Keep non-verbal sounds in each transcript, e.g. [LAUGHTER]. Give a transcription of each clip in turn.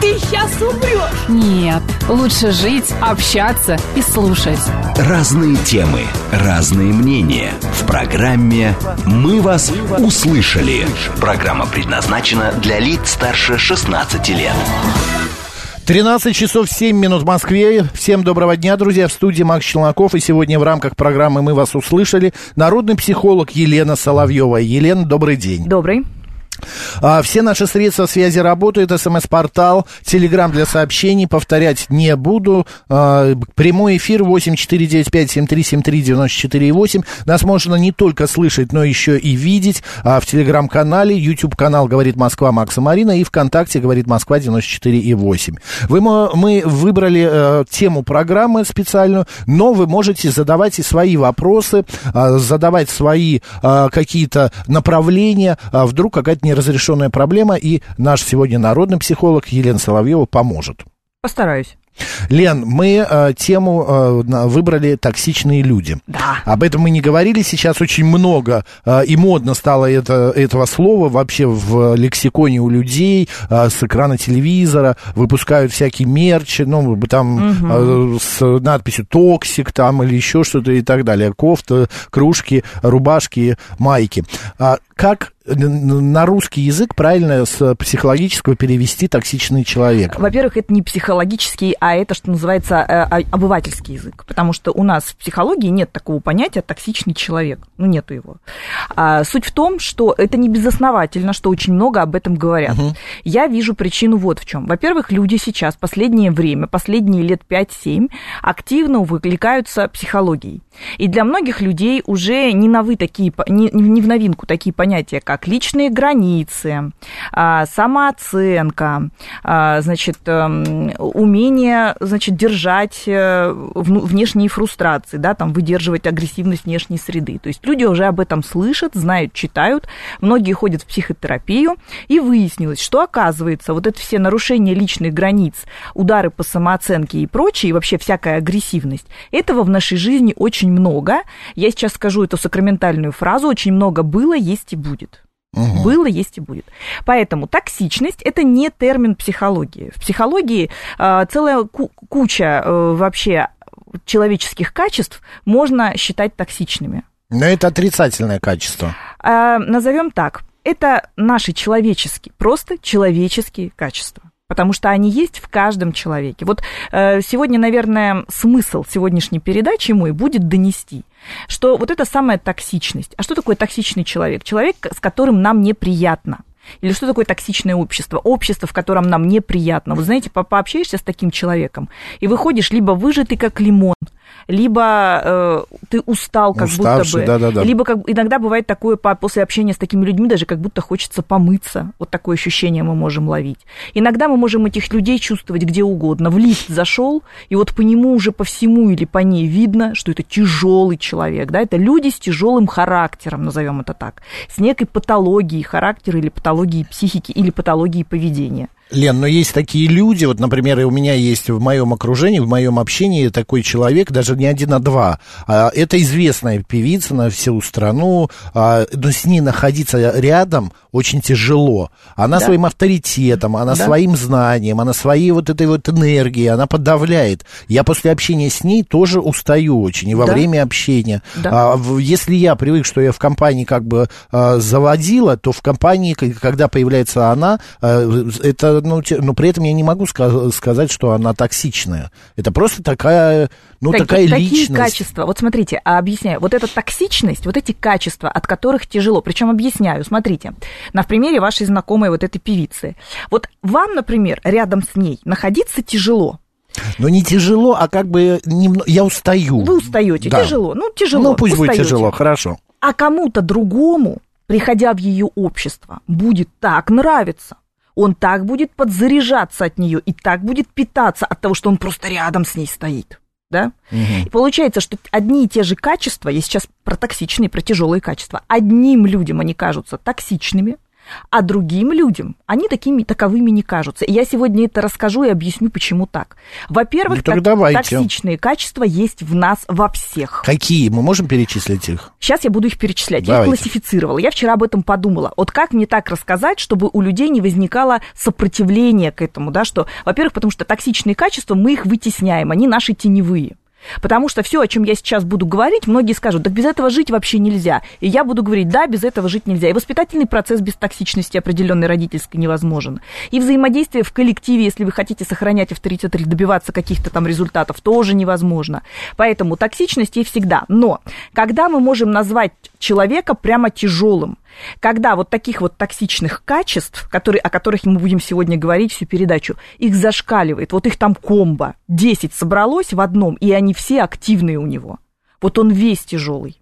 ты сейчас умрешь. Нет, лучше жить, общаться и слушать. Разные темы, разные мнения. В программе «Мы вас услышали». Программа предназначена для лиц старше 16 лет. 13 часов 7 минут в Москве. Всем доброго дня, друзья. В студии Макс Челноков. И сегодня в рамках программы «Мы вас услышали» народный психолог Елена Соловьева. Елена, добрый день. Добрый. А, Все наши средства связи работают. СМС-портал, телеграм для сообщений. Повторять не буду. А, Прямой эфир 8495-7373-94,8. Нас можно не только слышать, но еще и видеть а, в телеграм-канале. YouTube-канал «Говорит Москва» Макса Марина и ВКонтакте «Говорит Москва» 94,8. Вы, мы выбрали э, тему программы специальную, но вы можете задавать и свои вопросы, задавать свои какие-то направления. Вдруг какая-то неразрешенная проблема, и наш сегодня народный психолог Елена Соловьева поможет. Постараюсь. Лен, мы э, тему э, выбрали «Токсичные люди». Да. Об этом мы не говорили. Сейчас очень много э, и модно стало это, этого слова вообще в лексиконе у людей. э, с экрана телевизора выпускают всякие мерчи, ну, там э, с надписью «Токсик» там или еще что-то и так далее. Кофта, кружки, рубашки, майки. А как на русский язык правильно с психологического перевести «токсичный человек»? Во-первых, это не психологический, а это, что называется, э, а- обывательский язык. Потому что у нас в психологии нет такого понятия токсичный человек. Ну, нету его. А, суть в том, что это не безосновательно, что очень много об этом говорят. Я вижу причину вот в чем. Во-первых, люди сейчас, последнее время, последние лет 5-7, активно увлекаются психологией. И для многих людей уже не, новы такие, не, не в новинку такие понятия, как личные границы, а, самооценка, а, значит, эм, умение, значит, держать э, внешние фрустрации, да, там, выдерживать агрессивность внешней среды. То есть люди уже об этом слышат, знают, читают, многие ходят в психотерапию, и выяснилось, что, оказывается, вот это все нарушения личных границ, удары по самооценке и прочее, и вообще всякая агрессивность, этого в нашей жизни очень много. Я сейчас скажу эту сакраментальную фразу, очень много было, есть и будет. Было, есть и будет. Поэтому токсичность это не термин психологии. В психологии э, целая ку- куча э, вообще человеческих качеств можно считать токсичными. Но это отрицательное качество. А, назовем так. Это наши человеческие, просто человеческие качества. Потому что они есть в каждом человеке. Вот э, сегодня, наверное, смысл сегодняшней передачи мой будет донести, что вот это самая токсичность. А что такое токсичный человек? Человек, с которым нам неприятно. Или что такое токсичное общество? Общество, в котором нам неприятно. Вы знаете, по- пообщаешься с таким человеком, и выходишь либо выжатый, как лимон, либо э, ты устал, как Уставший, будто бы. да-да-да. Либо как, иногда бывает такое по- после общения с такими людьми, даже как будто хочется помыться. Вот такое ощущение мы можем ловить. Иногда мы можем этих людей чувствовать где угодно. В лифт зашел, и вот по нему уже по всему или по ней видно, что это тяжелый человек. Да? Это люди с тяжелым характером, назовем это так. С некой патологией характера или патологией психики или патологией поведения. Лен, но есть такие люди, вот, например, и у меня есть в моем окружении, в моем общении такой человек, даже не один, а два. А, Это известная певица на всю страну, а, но с ней находиться рядом очень тяжело. Она Да. своим авторитетом, она Да. своим знанием, она своей вот этой вот энергией, она подавляет. Я после общения с ней тоже устаю очень, и во Да. время общения. Да. А, если я привык, что я в компании как бы заводила, то в компании, когда появляется она, это, ну, те- но при этом я не могу ска- сказать, что она токсичная. Это просто такая, ну, Таки- такая такие личность. качества. Вот смотрите, а объясняю. Вот эта токсичность, вот эти качества, от которых тяжело. Причем объясняю. Смотрите, на примере вашей знакомой вот этой певицы. Вот вам, например, рядом с ней находиться тяжело. Но не тяжело, а как бы немно- я устаю. Вы устаете. Да. Тяжело. Ну, тяжело. Ну, пусть будет устаете. тяжело, хорошо. А кому-то другому, приходя в ее общество, будет так нравиться. Он так будет подзаряжаться от нее и так будет питаться от того, что он просто рядом с ней стоит. Да? И получается, что одни и те же качества, я сейчас про токсичные, про тяжелые качества, одним людям они кажутся токсичными, а другим людям они такими таковыми не кажутся. И я сегодня это расскажу и объясню, почему так. Во-первых, Ну, так давайте. токсичные качества есть в нас во всех. Какие? Мы можем перечислить их? Сейчас я буду их перечислять. Я Давайте. их классифицировала. Я вчера об этом подумала. Вот как мне так рассказать, чтобы у людей не возникало сопротивления к этому, да, что, во-первых, потому что токсичные качества, мы их вытесняем, они наши теневые. Потому что все, о чем я сейчас буду говорить, многие скажут, так без этого жить вообще нельзя. И я буду говорить, да, без этого жить нельзя. И воспитательный процесс без токсичности определенной родительской невозможен. И взаимодействие в коллективе, если вы хотите сохранять авторитет или добиваться каких-то там результатов, тоже невозможно. Поэтому токсичность есть всегда. Но когда мы можем назвать человека прямо тяжелым, когда вот таких вот токсичных качеств, которые, о которых мы будем сегодня говорить всю передачу, их зашкаливает, вот их там комбо, 10 собралось в одном, и они все активные у него. Вот он весь тяжелый.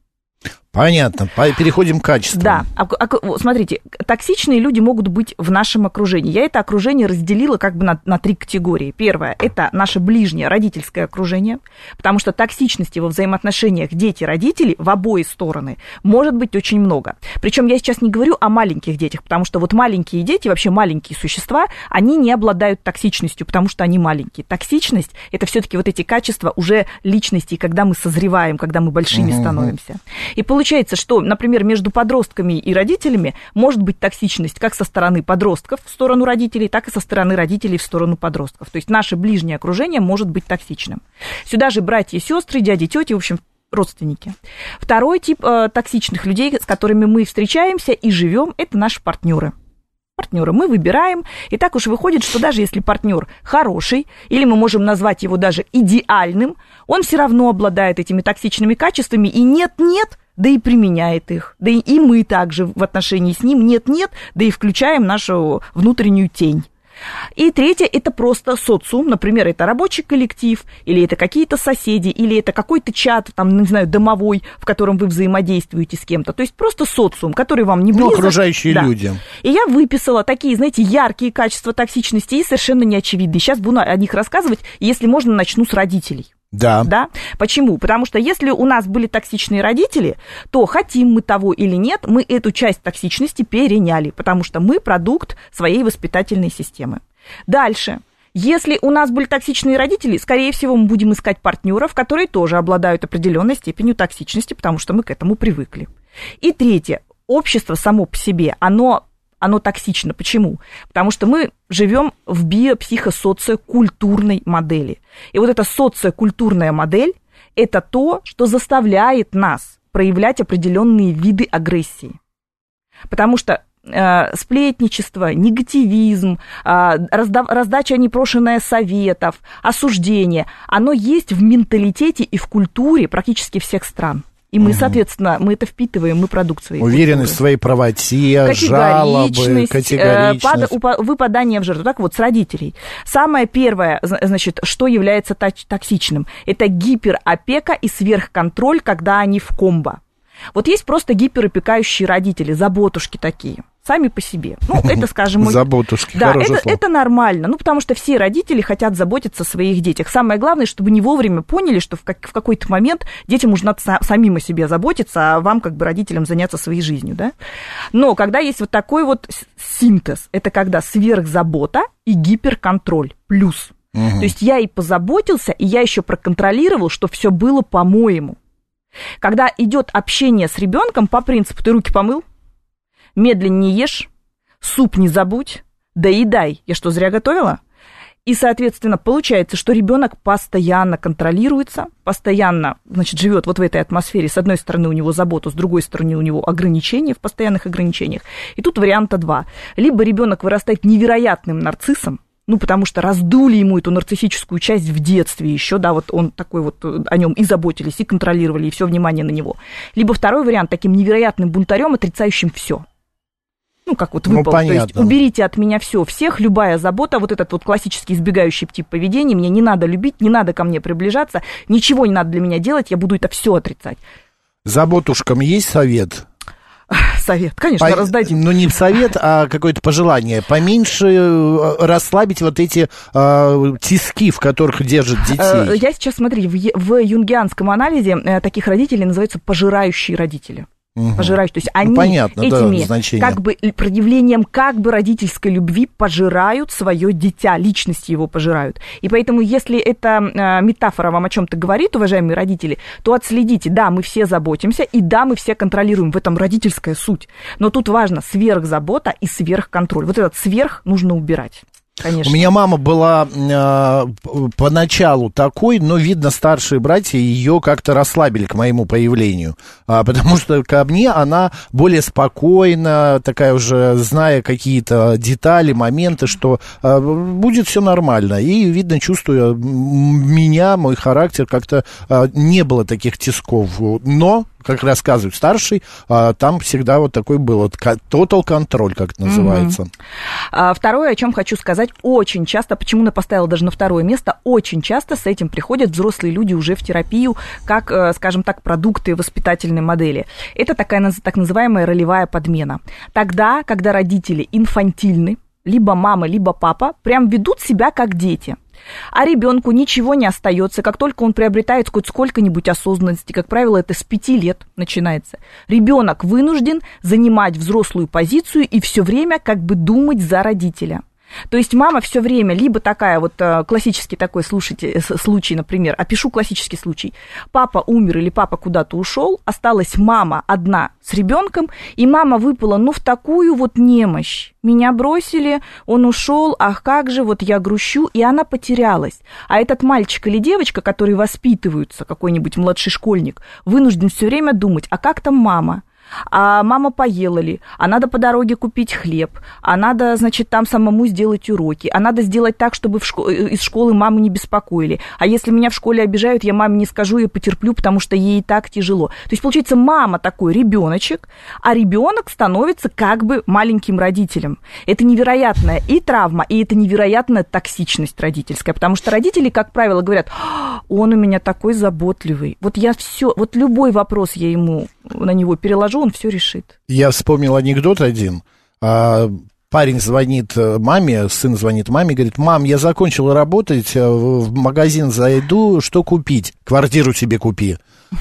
Понятно. По- Переходим к качеству. Да, а- а- смотрите, токсичные люди могут быть в нашем окружении. Я это окружение разделила как бы на, на три категории. Первое – это наше ближнее родительское окружение, потому что токсичности во взаимоотношениях дети-родители в обои стороны может быть очень много. Причем я сейчас не говорю о маленьких детях, потому что вот маленькие дети, вообще маленькие существа, они не обладают токсичностью, потому что они маленькие. Токсичность – это все-таки вот эти качества уже личности, когда мы созреваем, когда мы большими Мгм. становимся. И получается, что, например, между подростками и родителями может быть токсичность как со стороны подростков в сторону родителей, так и со стороны родителей в сторону подростков. То есть наше ближнее окружение может быть токсичным. Сюда же братья сестры, дяди, тети, в общем, родственники. Второй тип э, токсичных людей, с которыми мы встречаемся и живем, это наши партнеры партнера мы выбираем, и так уж выходит, что даже если партнер хороший, или мы можем назвать его даже идеальным, он все равно обладает этими токсичными качествами, и нет-нет, да и применяет их. Да и, и мы также в отношении с ним нет-нет, да и включаем нашу внутреннюю тень. И третье – это просто социум, например, это рабочий коллектив, или это какие-то соседи, или это какой-то чат, там, не знаю, домовой, в котором вы взаимодействуете с кем-то. То есть просто социум, который вам не Ну, близок. окружающие Да. люди. И я выписала такие, знаете, яркие качества токсичности и совершенно неочевидные. Сейчас буду о них рассказывать, если можно, начну с родителей. Да. Да? Почему? Потому что если у нас были токсичные родители, то хотим мы того или нет, мы эту часть токсичности переняли, потому что мы продукт своей воспитательной системы. Дальше. Если у нас были токсичные родители, скорее всего, мы будем искать партнеров, которые тоже обладают определенной степенью токсичности, потому что мы к этому привыкли. И третье. Общество само по себе, оно оно токсично. Почему? Потому что мы живем в биопсихосоциокультурной модели. И вот эта социокультурная модель – это то, что заставляет нас проявлять определенные виды агрессии. Потому что э, сплетничество, негативизм, э, разда- раздача непрошенная советов, осуждение, оно есть в менталитете и в культуре практически всех стран. И мы, соответственно, мы это впитываем, мы продукт своей Уверенность в культуры. своей правоте, жалобы, Категоричность, э, упа- выпадание в жертву. Так вот, с родителей. Самое первое, зна- значит, что является токсичным, это гиперопека и сверхконтроль, когда они в комбо. Вот есть просто гиперопекающие родители, заботушки такие, сами по себе. Ну, [LAUGHS] это, скажем, мой... Заботушки, Да, это, слово. это нормально, ну, потому что все родители хотят заботиться о своих детях. Самое главное, чтобы не вовремя поняли, что в, как- в какой-то момент детям нужно са- самим о себе заботиться, а вам, как бы, родителям, заняться своей жизнью, да. Но когда есть вот такой вот синтез, это когда сверхзабота и гиперконтроль плюс. То есть я и позаботился, и я еще проконтролировал, что все было по-моему. Когда идет общение с ребенком по принципу ты руки помыл, медленнее ешь, суп не забудь, доедай. Я что, зря готовила? И, соответственно, получается, что ребенок постоянно контролируется, постоянно, значит, живет вот в этой атмосфере. С одной стороны у него забота, с другой стороны у него ограничения в постоянных ограничениях. И тут варианта два. Либо ребенок вырастает невероятным нарциссом, ну, потому что раздули ему эту нарциссическую часть в детстве еще, да, вот он такой вот, э, о нем и заботились, и контролировали, и все внимание на него. Либо второй вариант, таким невероятным бунтарем, отрицающим все. Ну, как вот Ну, выпал, то есть понятно. уберите от меня все, всех, любая забота, вот этот вот классический избегающий тип поведения, мне не надо любить, не надо ко мне приближаться, ничего не надо для меня делать, я буду это все отрицать. Заботушкам есть совет? совет. Конечно, По- раздадим. Ну, не совет, а какое-то пожелание. Поменьше э, расслабить вот эти э, тиски, в которых держат Э, детей. Я сейчас, смотри, в, в юнгианском анализе э, таких родителей называются пожирающие родители. Мгм. Пожирающие. То есть Ну, они понятно, да, этими значение. как бы проявлением как бы родительской любви пожирают свое дитя, личность его пожирают. И поэтому, если эта э, метафора вам о чем-то говорит, уважаемые родители, то отследите, да, мы все заботимся, и да, мы все контролируем. В этом родительская суть. Но тут важно сверхзабота и сверхконтроль. Вот этот сверх нужно убирать. Конечно. У меня мама была э, поначалу такой, но, видно, старшие братья ее как-то расслабили к моему появлению. А, потому что ко мне она более спокойна, такая уже, зная какие-то детали, моменты, что э, будет все нормально. И, видно, чувствуя м, меня, мой характер, как-то э, не было таких тисков. Но, как рассказывают старший, э, там всегда вот такой был total контроль, как это называется. А Второе, о чем хочу сказать, очень часто, почему я поставила даже на второе место, очень часто с этим приходят взрослые люди уже в терапию, как, э, скажем так, продукты воспитательной модели. Это такая так называемая ролевая подмена. Тогда, когда родители инфантильны, либо мама, либо папа, прям ведут себя как дети. А ребенку ничего не остается, как только он приобретает хоть сколько-нибудь осознанности, как правило, это с пяти лет начинается. Ребенок вынужден занимать взрослую позицию и все время как бы думать за родителя. То есть мама все время либо такая вот э, классический такой, слушайте, э, случай, например, опишу классический случай. Папа умер или папа куда-то ушел, осталась мама одна с ребенком, и мама выпала, ну, в такую вот немощь. Меня бросили, он ушел, ах, как же, вот я грущу, и она потерялась. А этот мальчик или девочка, которые воспитываются, какой-нибудь младший школьник, вынужден все время думать, а как там мама? А мама поела ли, а надо по дороге купить хлеб, а надо, значит, там самому сделать уроки, а надо сделать так, чтобы шко- э, из школы маму не беспокоили. А если меня в школе обижают, я маме не скажу, я потерплю, потому что ей и так тяжело. То есть, получается, мама такой ребеночек, а ребенок становится как бы маленьким родителем. Это невероятная и травма, и это невероятная токсичность родительская, потому что родители, как правило, говорят, «А, он у меня такой заботливый, вот я все, вот любой вопрос я ему на него переложу, он все решит. Я вспомнил анекдот один. А, Парень звонит э, маме, сын звонит маме, говорит, мам, я закончил работать, э, в магазин зайду, что купить? Квартиру себе купи.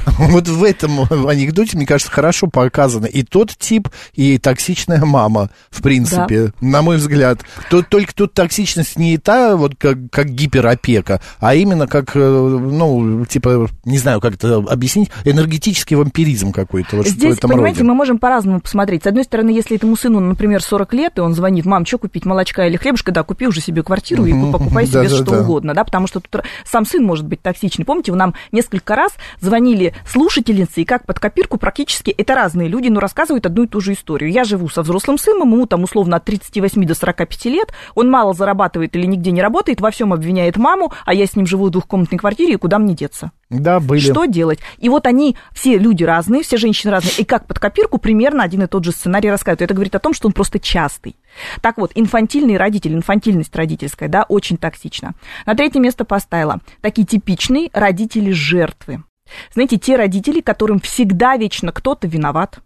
[LAUGHS] Вот в этом анекдоте, мне кажется, хорошо показано и тот тип, и токсичная мама, в принципе, на мой взгляд. Тут, только тут токсичность не та, вот как, как гиперопека, а именно как, э, ну, типа, не знаю, как это объяснить, энергетический вампиризм какой-то. Вот Здесь, понимаете, роде. мы можем по-разному посмотреть. С одной стороны, если этому сыну, например, 40 лет, и он звонит, мам, что купить, молочка или хлебушка, да, купи уже себе квартиру и покупай [LAUGHS] себе что угодно, да, потому что тут сам сын может быть токсичный. Помните, нам несколько раз звонили слушательницы, и как под копирку практически это разные люди, но рассказывают одну и ту же историю. Я живу со взрослым сыном, ему там условно от 38 до 45 лет, он мало зарабатывает или нигде не работает, во всем обвиняет маму, а я с ним живу в двухкомнатной квартире, и куда мне деться? Да, были. Что делать? И вот они, все люди разные, все женщины разные, и как под копирку примерно один и тот же сценарий рассказывают. Это говорит о том, что он просто частый. Так вот, инфантильный родитель, инфантильность родительская, да, очень токсична. На третье место поставила такие типичные родители-жертвы. Знаете, те родители, которым всегда вечно кто-то виноват,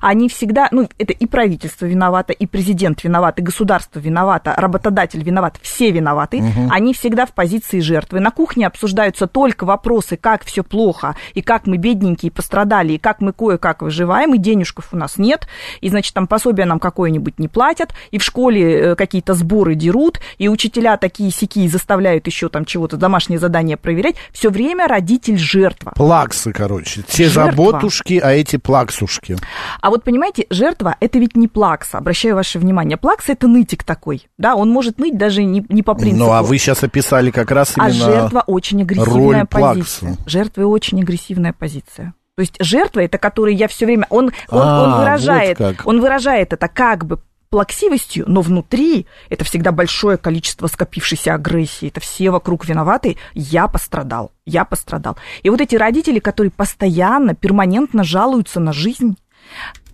они всегда, ну, это и правительство виновато, и президент виноват, и государство виновато, работодатель виноват, все виноваты. Мгм. Они всегда в позиции жертвы. На кухне обсуждаются только вопросы, как все плохо, и как мы бедненькие пострадали, и как мы кое-как выживаем, и денежков у нас нет, и, значит, там пособие нам какое-нибудь не платят, и в школе э, какие-то сборы дерут, и учителя такие сякие заставляют еще там чего-то, домашнее задание проверять. Все время родитель жертва. Плаксы, короче. Те Жертва. заботушки, а эти плаксушки. А вот понимаете, жертва это ведь не плакса. Обращаю ваше внимание. Плакса это нытик такой. Да, он может ныть даже не, не по принципу. Ну, а вы сейчас описали как раз А именно жертва очень агрессивная позиция. плаксы. Жертва очень агрессивная позиция. То есть жертва это который я все время он он, А, он выражает вот он выражает это как бы плаксивостью, но внутри это всегда большое количество скопившейся агрессии. Это все вокруг виноваты. Я пострадал, я пострадал. И вот эти родители, которые постоянно, перманентно жалуются на жизнь,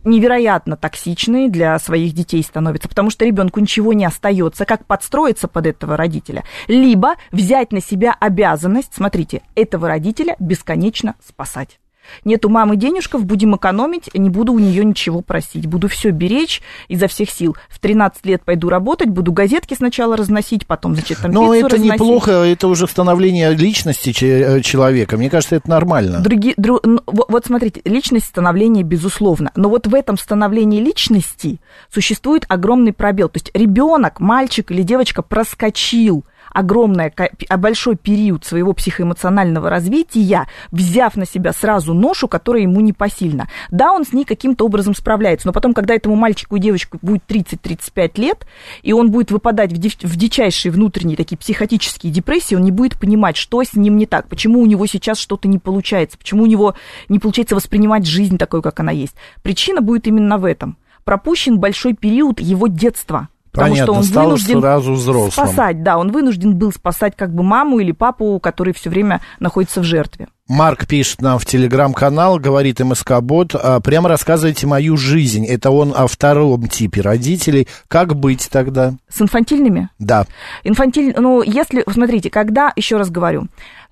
невероятно токсичные для своих детей становятся, потому что ребенку ничего не остается, как подстроиться под этого родителя, либо взять на себя обязанность, смотрите, этого родителя бесконечно спасать. Нет у мамы денежков, будем экономить, не буду у нее ничего просить. Буду все беречь изо всех сил. В 13 лет пойду работать, буду газетки сначала разносить, потом, значит, там Но это разносить. неплохо, это уже становление личности э, человека. Мне кажется, это нормально. Други- дру- во- вот смотрите, личность становления, безусловно. Но вот в этом становлении личности существует огромный пробел. То есть ребенок, мальчик или девочка проскочил огромное, а большой период своего психоэмоционального развития, взяв на себя сразу ношу, которая ему непосильна. Да, он с ней каким-то образом справляется, но потом, когда этому мальчику и девочке будет 30-35 лет, и он будет выпадать в, див- в дичайшие внутренние такие психотические депрессии, он не будет понимать, что с ним не так, почему у него сейчас что-то не получается, почему у него не получается воспринимать жизнь такой, как она есть. Причина будет именно в этом. Пропущен большой период его детства. Потому Понятно, что он стал вынужден сразу взрослым. спасать, да, он вынужден был спасать как бы маму или папу, который все время находится в жертве. Марк пишет нам в телеграм-канал, говорит МСК-бот, а, прямо рассказывайте мою жизнь. Это он о втором типе родителей. Как быть тогда? С инфантильными? Да. Инфантиль, ну, если, смотрите, когда, еще раз говорю,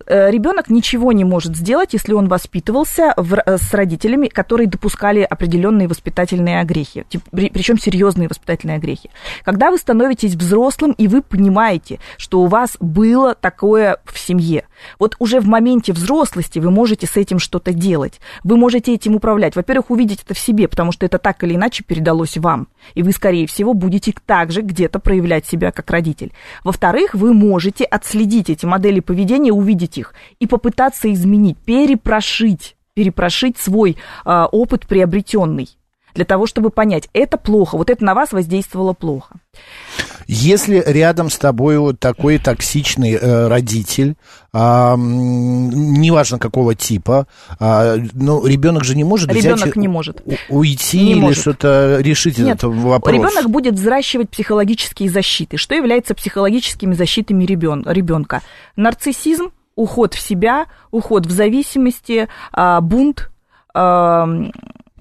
ребенок ничего не может сделать, если он воспитывался в, э, с родителями, которые допускали определенные воспитательные огрехи, причем серьезные воспитательные огрехи. Когда вы становитесь взрослым и вы понимаете, что у вас было такое в семье, вот уже в моменте взрослости вы можете с этим что-то делать, вы можете этим управлять. Во-первых, увидеть это в себе, потому что это так или иначе передалось вам, и вы, скорее всего, будете также где-то проявлять себя как родитель. Во-вторых, вы можете отследить эти модели поведения, увидеть их и попытаться изменить, перепрошить, перепрошить свой э, опыт приобретенный для того, чтобы понять, это плохо, вот это на вас воздействовало плохо. Если рядом с тобой вот такой токсичный э, родитель, м, неважно какого типа, а, ну, ребенок же не может Ребенок взять, не может. уйти Не или может. что-то решить Нет, этот вопрос. ребенок будет взращивать психологические защиты. Что является психологическими защитами ребенка? Нарциссизм, уход в себя, уход в зависимости, а, бунт, а,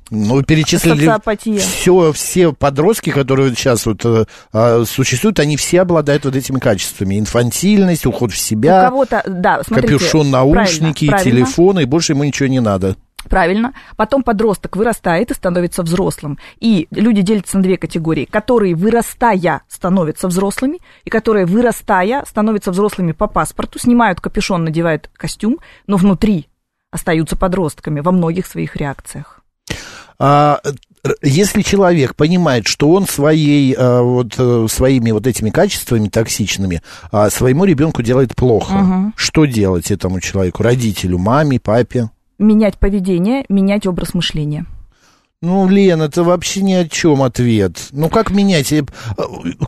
Ну, перечислили Социопатия. все, все подростки, которые сейчас вот, э, а, существуют, они все обладают вот этими качествами. Инфантильность, уход в у себя, кого-то, да, смотрите, капюшон, наушники, правильно, правильно. телефоны, и больше ему ничего не надо. Правильно. Потом подросток вырастает и становится взрослым. И люди делятся на две категории, которые, вырастая, становятся взрослыми, и которые, вырастая, становятся взрослыми по паспорту, снимают капюшон, надевают костюм, но внутри остаются подростками во многих своих реакциях. А, если человек понимает, что он своей, а, вот, э, своими вот этими качествами токсичными а, своему ребенку делает плохо, Мгм. что делать этому человеку, родителю, маме, папе? Менять поведение, менять образ мышления. Ну, Лен, это вообще ни о чем ответ. Ну, как менять? Э,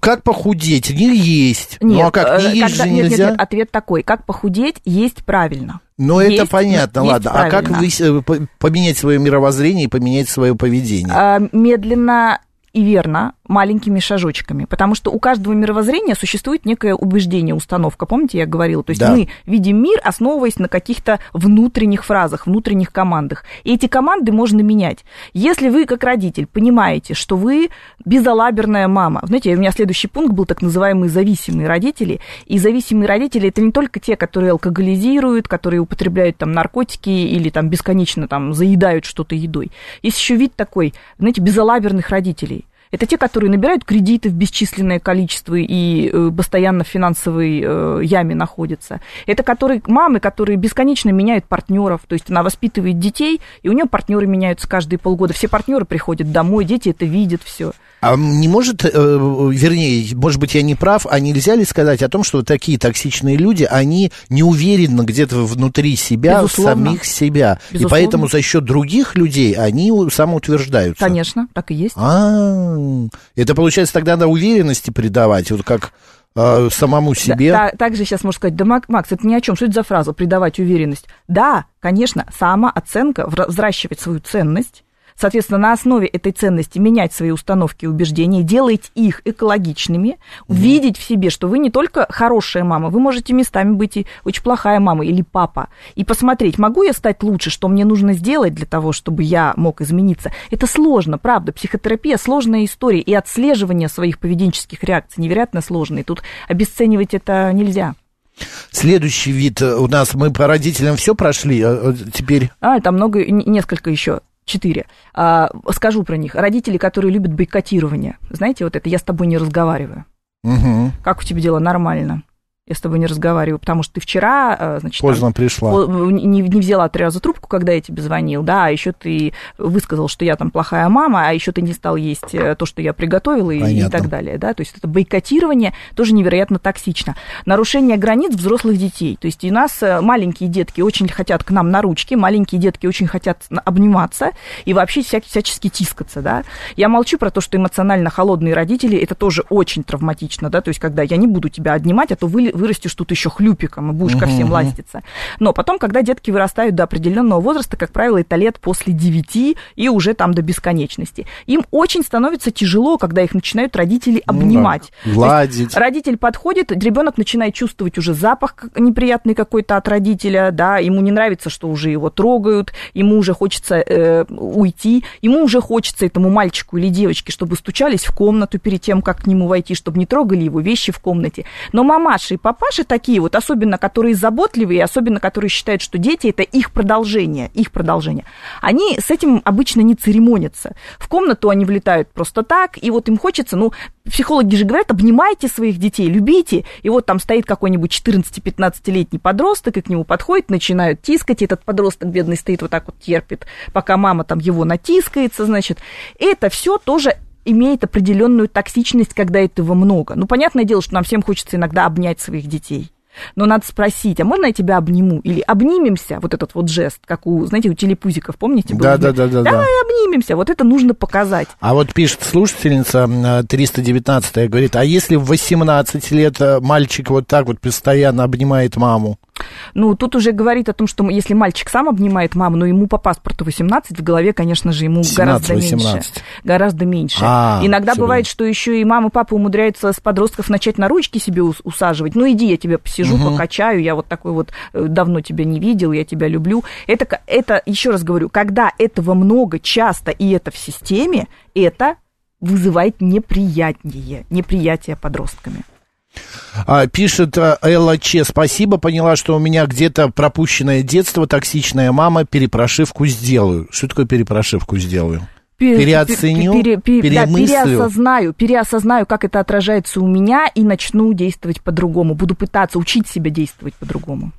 Как похудеть? Не есть. ну, а как, э, не есть когда- же нет, нельзя? Нет, нет, ответ такой. Как похудеть, есть правильно. Ну, это понятно, есть ладно. А как правильно. вы, э, по- поменять свое мировоззрение и поменять свое поведение? А, медленно и верно, маленькими шажочками. Потому что у каждого мировоззрения существует некое убеждение, установка. Помните, я говорила? То есть Да. мы видим мир, основываясь на каких-то внутренних фразах, внутренних командах. И эти команды можно менять. Если вы, как родитель, понимаете, что вы безалаберная мама. Знаете, у меня следующий пункт был так называемые зависимые родители. И зависимые родители это не только те, которые алкоголизируют, которые употребляют там наркотики или там бесконечно там заедают что-то едой. Есть еще вид такой, знаете, безалаберных родителей. Это те, которые набирают кредиты в бесчисленное количество и э, постоянно в финансовой э, яме находятся. Это которые, мамы, которые бесконечно меняют партнеров. То есть она воспитывает детей, и у нее партнеры меняются каждые полгода. Все партнеры приходят домой, дети это видят все. А не может, э, вернее, может быть, я не прав, а нельзя ли сказать о том, что такие токсичные люди, они не уверены где-то внутри себя, Безусловно. самих себя. Безусловно. И поэтому за счет других людей они самоутверждаются. Конечно, так и есть. А, это получается тогда надо уверенности придавать, вот как э, самому себе. Да, та- также сейчас можно сказать, да, Мак- Макс, это ни о чем, что это за фраза, придавать уверенность? Да, конечно, самооценка, вра- взращивать свою ценность, соответственно, на основе этой ценности менять свои установки и убеждения, делать их экологичными, видеть в себе, что вы не только хорошая мама, вы можете местами быть и очень плохая мама или папа, и посмотреть, могу я стать лучше, что мне нужно сделать для того, чтобы я мог измениться. Это сложно, правда, психотерапия сложная история, и отслеживание своих поведенческих реакций невероятно сложно, и тут обесценивать это нельзя. Следующий вид у нас, мы по родителям все прошли, а, а теперь... А, там много, несколько еще. Четыре. А, скажу про них. Родители, которые любят бойкотирование. Знаете, вот это «я с тобой не разговариваю». Мгм. Как у тебя дела? Нормально. Я с тобой не разговариваю, потому что ты вчера, э, значит, там, Поздно пришла. О, Не, не взяла три раза трубку, когда я тебе звонил, да, а еще ты высказал, что я там плохая мама, а еще ты не стал есть э, то, что я приготовила и, и так далее, да, то есть это бойкотирование тоже невероятно токсично. Нарушение границ взрослых детей, то есть у нас э, маленькие детки очень хотят к нам на ручки, маленькие детки очень хотят обниматься и вообще вся- всячески тискаться, да. Я молчу про то, что эмоционально холодные родители, это тоже очень травматично, да, то есть когда я не буду тебя обнимать, а то вы, вырастешь тут еще хлюпиком и будешь ко всем ластиться. Но потом, когда детки вырастают до определенного возраста, как правило, это лет после 9 и уже там до бесконечности, им очень становится тяжело, когда их начинают родители Ну да. обнимать. То есть Гладить. Родитель подходит, ребенок начинает чувствовать уже запах неприятный какой-то от родителя, да, ему не нравится, что уже его трогают, ему уже хочется э, уйти, ему уже хочется этому мальчику или девочке, чтобы стучались в комнату перед тем, как к нему войти, чтобы не трогали его вещи в комнате. Но мамаши и папаши такие вот, особенно которые заботливые, особенно которые считают, что дети это их продолжение, их продолжение, они с этим обычно не церемонятся. В комнату они влетают просто так, и вот им хочется, ну, психологи же говорят, обнимайте своих детей, любите, и вот там стоит какой-нибудь 14-15-летний подросток, и к нему подходит, начинают тискать, и этот подросток бедный стоит вот так вот терпит, пока мама там его натискается, значит. Это все тоже имеет определенную токсичность, когда этого много. Ну, понятное дело, что нам всем хочется иногда обнять своих детей. Но надо спросить, а можно я тебя обниму? Или обнимемся, вот этот вот жест, как у, знаете, у телепузиков, помните? Да, да, да, да, да. Давай обнимемся, вот это нужно показать. А вот пишет слушательница э, 319 говорит, а если в 18 лет э, мальчик вот так вот постоянно обнимает маму? Ну, тут уже говорит о том, что если мальчик сам обнимает маму, но ему по паспорту 18, в голове, конечно же, ему 17, гораздо 18. меньше. Гораздо меньше. А, Иногда бывает, что еще и мама папа умудряются с подростков начать на ручки себе ус- усаживать. Ну, иди, я тебя посижу, покачаю, я вот такой вот э, давно тебя не видел, я тебя люблю. Это, это, еще раз говорю, когда этого много, часто, и это в системе, это вызывает неприятнее, неприятие подростками. А, пишет э, Элла Че, спасибо, поняла, что у меня где-то пропущенное детство, токсичная мама, перепрошивку сделаю. Что такое перепрошивку сделаю? Пе- Переоценю, пе- пере- пе- да, переосознаю, переосознаю, как это отражается у меня, и начну действовать по-другому. Буду пытаться учить себя действовать по-другому.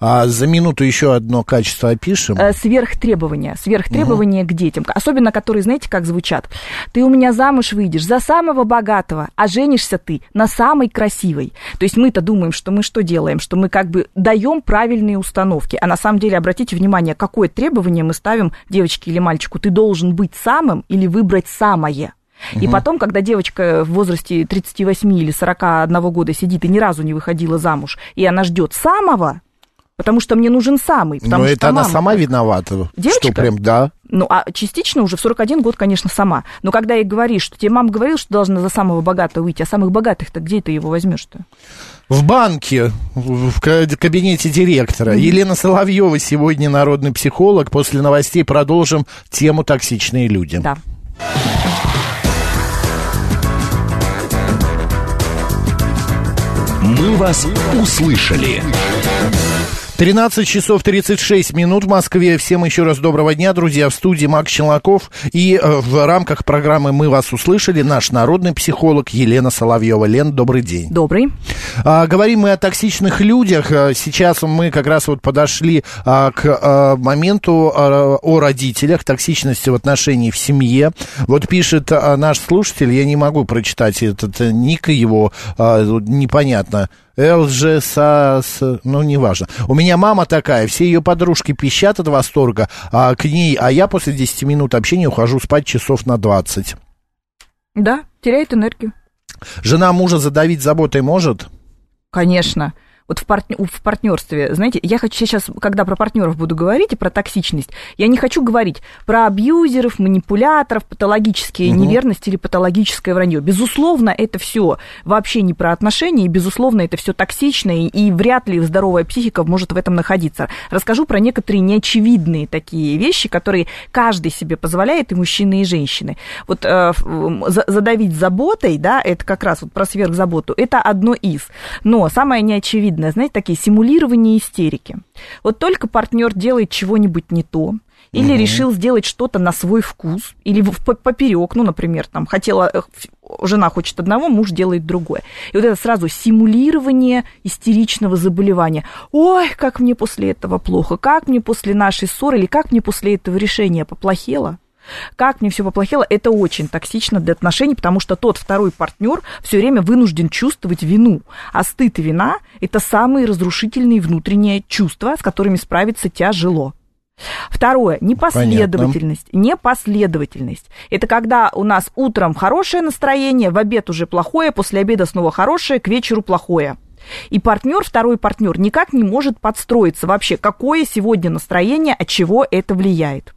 А за минуту еще одно качество опишем. Э, Сверхтребования. Сверхтребования к детям. Особенно, которые, знаете, как звучат. Ты у меня замуж выйдешь за самого богатого, а женишься ты на самой красивой. То есть мы-то думаем, что мы что делаем? Что мы как бы даем правильные установки. А на самом деле, обратите внимание, какое требование мы ставим девочке или мальчику. Ты должен быть самым или выбрать самое. И потом, когда девочка в возрасте 38 или 41 года сидит и ни разу не выходила замуж, и она ждет самого, потому что мне нужен самый. Но Потому что это она мама сама так. виновата. Девочка? Что прям, да. Ну, а частично уже в 41 год, конечно, сама. Но когда ей говоришь, что тебе мама говорила, что должна за самого богатого выйти, а самых богатых-то где ты его возьмешь-то? В банке, в в ка- кабинете директора. Елена Соловьева сегодня народный психолог. После новостей продолжим тему токсичные люди. Да. «Мы вас услышали». 13 часов 36 минут в Москве. Всем еще раз доброго дня, друзья. В студии Макс Челноков. И э, в рамках программы «Мы вас услышали» наш народный психолог Елена Соловьева. Лен, добрый день. Добрый. А, говорим мы о токсичных людях. А, Сейчас мы как раз вот подошли а, к а, моменту а, о родителях, токсичности в отношении в семье. Вот пишет а, наш слушатель, я не могу прочитать этот э, ник его, а, непонятно. ЛЖСАС, ну, неважно. У меня мама такая, все ее подружки пищат от восторга а, к ней, а я после 10 минут общения ухожу спать часов на 20. Да, теряет энергию. Жена мужа задавить заботой может? Конечно. Вот в, партне- в партнерстве, знаете, я хочу сейчас, когда про партнеров буду говорить и про токсичность, я не хочу говорить про абьюзеров, манипуляторов, патологические Мгм. неверности или патологическое вранье. Безусловно, это все вообще не про отношения, и, безусловно, это все токсично, и, и вряд ли здоровая психика может в этом находиться. Расскажу про некоторые неочевидные такие вещи, которые каждый себе позволяет, и мужчины, и женщины. Вот э, задавить заботой, да, это как раз вот про сверхзаботу, это одно из. Но самое неочевидное видное, знаете, такие симулирования истерики. Вот только партнер делает чего-нибудь не то, или угу. решил сделать что-то на свой вкус, или в поперек, ну, например, там хотела э, жена хочет одного, муж делает другое. И вот это сразу симулирование истеричного заболевания. Ой, как мне после этого плохо, как мне после нашей ссоры, или как мне после этого решения поплохело. Как мне все поплохело, это очень токсично для отношений, потому что тот второй партнер все время вынужден чувствовать вину. А стыд и вина – это самые разрушительные внутренние чувства, с которыми справиться тяжело. Второе, непоследовательность. Понятно. Непоследовательность. Это когда у нас утром хорошее настроение, в обед уже плохое, после обеда снова хорошее, к вечеру плохое. И партнер, второй партнер, никак не может подстроиться вообще, какое сегодня настроение, от чего это влияет.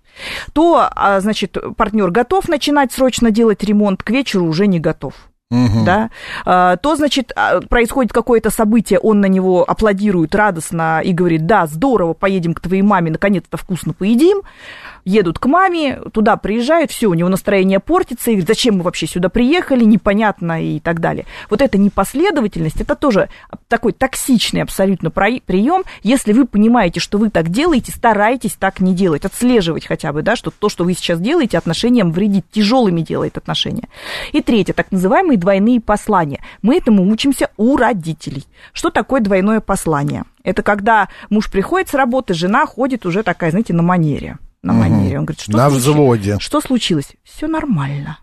То, а, значит, партнер готов начинать срочно делать ремонт, к вечеру уже не готов. Угу. Да, а, то, значит, а, происходит какое-то событие, он на него аплодирует радостно и говорит, да, здорово, поедем к твоей маме, наконец-то вкусно поедим едут к маме, туда приезжают, все, у него настроение портится, и говорит, зачем мы вообще сюда приехали, непонятно и так далее. Вот эта непоследовательность, это тоже такой токсичный абсолютно прием. Если вы понимаете, что вы так делаете, старайтесь так не делать, отслеживать хотя бы, да, что то, что вы сейчас делаете, отношениям вредит, тяжелыми делает отношения. И третье, так называемые двойные послания. Мы этому учимся у родителей. Что такое двойное послание? Это когда муж приходит с работы, жена ходит уже такая, знаете, на манере на манере. Он говорит, что на случилось? взводе. Что случилось? Все нормально.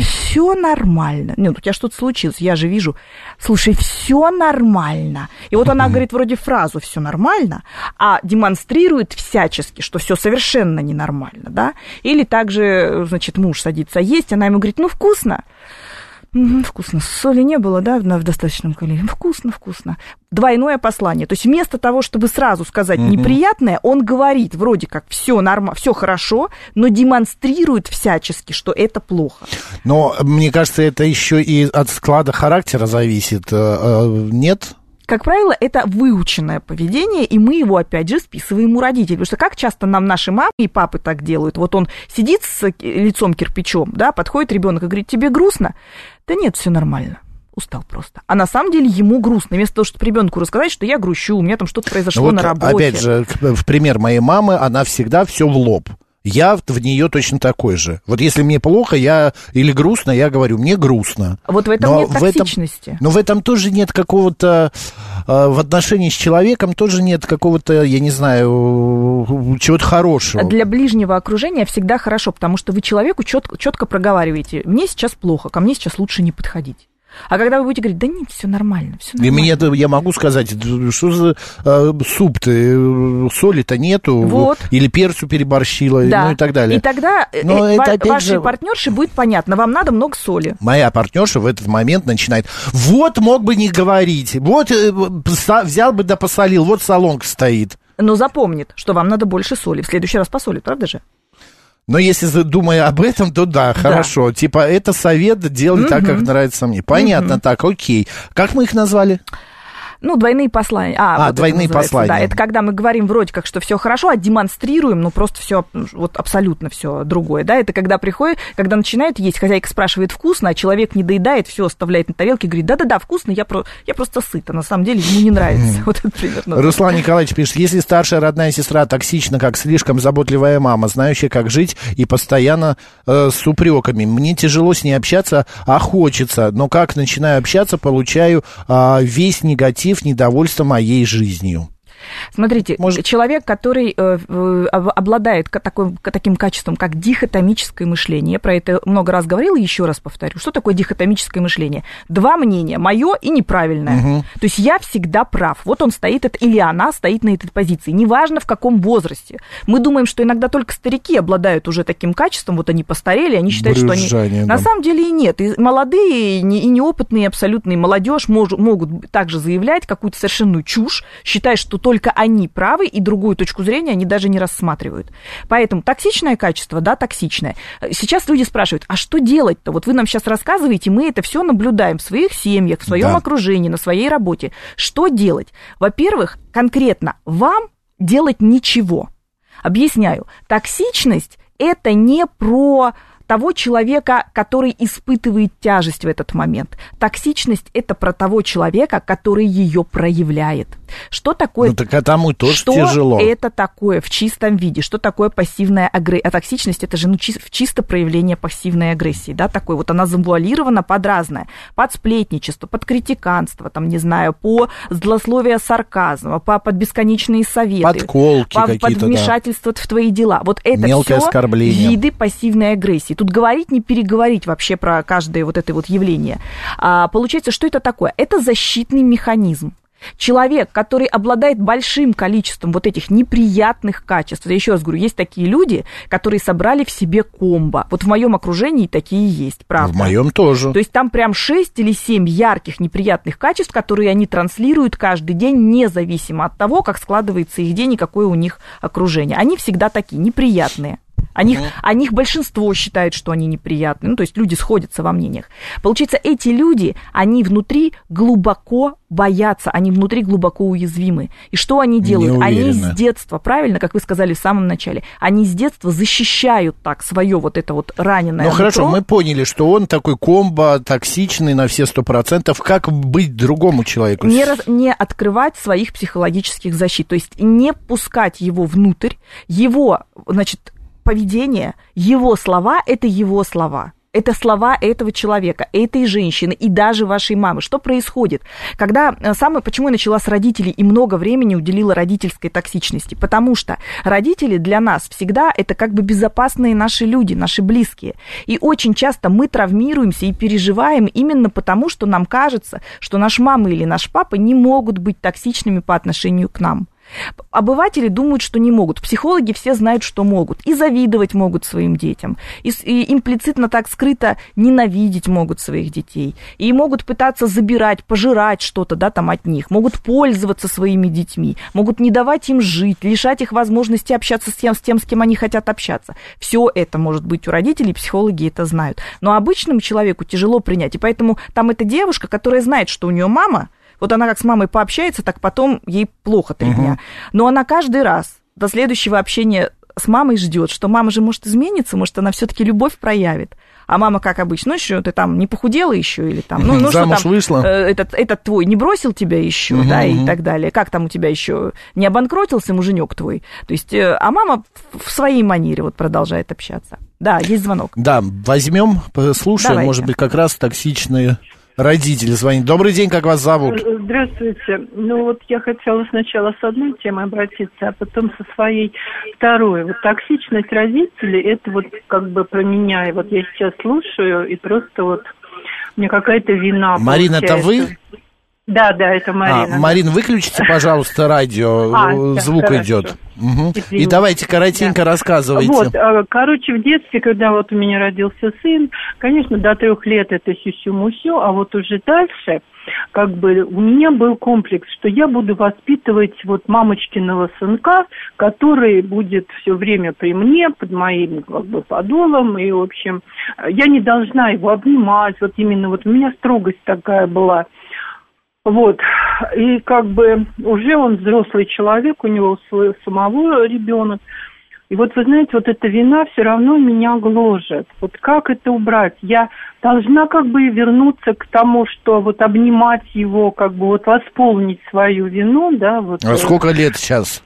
Все нормально. Нет, у тебя что-то случилось, я же вижу. Слушай, все нормально. И вот она говорит вроде фразу все нормально, а демонстрирует всячески, что все совершенно ненормально, да? Или также, значит, муж садится есть, она ему говорит, ну вкусно. Вкусно. Соли не было, да, в достаточном количестве. Вкусно, вкусно. Двойное послание. То есть вместо того, чтобы сразу сказать угу. неприятное, он говорит вроде как все нормально, все хорошо, но демонстрирует всячески, что это плохо. Но мне кажется, это еще и от склада характера зависит. Э, э, нет? Как правило, это выученное поведение, и мы его, опять же, списываем у родителей. Потому что как часто нам наши мамы и папы так делают? Вот он сидит с лицом кирпичом, да, подходит ребенок и говорит, тебе грустно? Да нет, все нормально устал просто. А на самом деле ему грустно. Вместо того, чтобы ребенку рассказать, что я грущу, у меня там что-то произошло вот, на работе. Опять же, в пример моей мамы, она всегда все в лоб я в нее точно такой же. Вот если мне плохо, я или грустно, я говорю, мне грустно. Вот в этом но нет токсичности. В этом, но в этом тоже нет какого-то э, в отношении с человеком тоже нет какого-то, я не знаю, чего-то хорошего. Для ближнего окружения всегда хорошо, потому что вы человеку четко, четко проговариваете, мне сейчас плохо, ко мне сейчас лучше не подходить. А когда вы будете говорить, да нет, все нормально, все нормально. И мне я могу сказать, что за э, суп-то, э, соли-то нету, вот. или перцу переборщила, да. ну и так далее. И тогда э, Но э, это, вашей же... партнерше будет понятно, вам надо много соли. Моя партнерша в этот момент начинает, вот мог бы не говорить, вот э, взял бы да посолил, вот солонка стоит. Но запомнит, что вам надо больше соли. В следующий раз посолит, правда же? Но если думая об этом, то да, хорошо. Да. Типа, это совет делать угу. так, как нравится мне. Понятно, угу. так, окей. Как мы их назвали? Ну, двойные послания. А, а вот двойные послания. Да, это когда мы говорим вроде как, что все хорошо, а демонстрируем, ну, просто все, вот абсолютно все другое, да, это когда приходит, когда начинает есть, хозяйка спрашивает вкусно, а человек не доедает, все оставляет на тарелке, говорит, да-да-да, вкусно, я, про... я просто сыта, на самом деле ему не нравится. [LAUGHS] Вот это примерно. Руслан Николаевич пишет, если старшая родная сестра токсична, как слишком заботливая мама, знающая, как жить и постоянно э, с упреками, мне тяжело с ней общаться, а хочется, но как начинаю общаться, получаю э, весь негатив изъявив недовольство моей жизнью. Смотрите, Может... человек, который э, обладает такой, таким качеством, как дихотомическое мышление, я про это много раз говорила, еще раз повторю. Что такое дихотомическое мышление? Два мнения, мое и неправильное. Угу. То есть я всегда прав. Вот он стоит, или она стоит на этой позиции. Неважно, в каком возрасте. Мы думаем, что иногда только старики обладают уже таким качеством, вот они постарели, они считают, Брюзжание, что они... Да. На самом деле и нет. И молодые, и неопытные, абсолютные молодежь могут также заявлять какую-то совершенную чушь, считая, что только только они правы, и другую точку зрения они даже не рассматривают. Поэтому токсичное качество, да, токсичное. Сейчас люди спрашивают, а что делать-то? Вот вы нам сейчас рассказываете, мы это все наблюдаем в своих семьях, в своем да. окружении, на своей работе. Что делать? Во-первых, конкретно вам делать ничего. Объясняю. Токсичность это не про того человека, который испытывает тяжесть в этот момент. Токсичность – это про того человека, который ее проявляет. Что такое? Ну так а тому тоже что тяжело. это такое в чистом виде? Что такое пассивная агрессия? А токсичность это же ну, чи- чисто проявление пассивной агрессии, да, такой вот она завуалирована под разное, под сплетничество, под критиканство, там, не знаю, по злословие сарказма, по, под бесконечные советы, Подколки по, какие-то, под да. вмешательство в твои дела. Вот это Мелкое все оскорбление. виды пассивной агрессии. Тут говорить, не переговорить вообще про каждое вот это вот явление. А, получается, что это такое? Это защитный механизм. Человек, который обладает большим количеством вот этих неприятных качеств, я еще раз говорю, есть такие люди, которые собрали в себе комбо. Вот в моем окружении такие есть, правда. В моем тоже. То есть там прям 6 или 7 ярких неприятных качеств, которые они транслируют каждый день, независимо от того, как складывается их день и какое у них окружение. Они всегда такие неприятные. О них, о них большинство считают, что они неприятные. Ну, то есть люди сходятся во мнениях. Получается, эти люди, они внутри глубоко боятся, они внутри глубоко уязвимы. И что они делают? Они с детства, правильно, как вы сказали в самом начале, они с детства защищают так свое вот это вот раненое Ну хорошо, нутро. мы поняли, что он такой комбо, токсичный на все сто процентов. Как быть другому человеку? не, раз- не открывать своих психологических защит, то есть не пускать его внутрь, его, значит, поведение, его слова – это его слова. Это слова этого человека, этой женщины и даже вашей мамы. Что происходит? Когда э, самое, почему я начала с родителей и много времени уделила родительской токсичности? Потому что родители для нас всегда это как бы безопасные наши люди, наши близкие. И очень часто мы травмируемся и переживаем именно потому, что нам кажется, что наш мама или наш папа не могут быть токсичными по отношению к нам. Обыватели думают, что не могут. Психологи все знают, что могут. И завидовать могут своим детям. И, и имплицитно так скрыто ненавидеть могут своих детей. И могут пытаться забирать, пожирать что-то да, там от них. Могут пользоваться своими детьми. Могут не давать им жить, лишать их возможности общаться с тем, с тем, с кем они хотят общаться. Все это может быть у родителей, психологи это знают. Но обычному человеку тяжело принять. И поэтому там эта девушка, которая знает, что у нее мама, вот она как с мамой пообщается, так потом ей плохо три дня. Но она каждый раз до следующего общения с мамой ждет, что мама же может измениться, может, она все-таки любовь проявит. А мама, как обычно, ну что, ты там не похудела еще или там, ну, [LAUGHS] ну что Замуж там, вышла? э, этот, этот твой не бросил тебя еще, да, и так далее. Как там у тебя еще не обанкротился муженек твой? То есть, э, а мама в своей манере вот продолжает общаться. Да, есть звонок. Да, возьмем, послушаем, Давайте. может быть, как раз токсичные родители звонят. Добрый день, как вас зовут? Здравствуйте. Ну вот я хотела сначала с одной темой обратиться, а потом со своей второй. Вот токсичность родителей, это вот как бы про меня. И вот я сейчас слушаю, и просто вот мне какая-то вина Марина, это получается. вы? Да, да, это Марина. А, Марин, выключите, пожалуйста, радио, А, э, звук хорошо. идет. Мгм. И давайте коротенько рассказывайте. Вот, э, короче, в детстве, когда вот у меня родился сын, конечно, до трех лет это сюсю-мусю, а вот уже дальше, как бы, у меня был комплекс, что я буду воспитывать вот мамочкиного сынка, который будет все время при мне, под моим, как бы, подолом, и, в общем, э, я не должна его обнимать, вот именно вот у меня строгость такая была. Вот, и как бы уже он взрослый человек, у него свой самого ребенок. И вот вы знаете, вот эта вина все равно меня гложет. Вот как это убрать? Я должна как бы вернуться к тому, что вот обнимать его, как бы вот восполнить свою вину, да, вот. А сколько лет сейчас?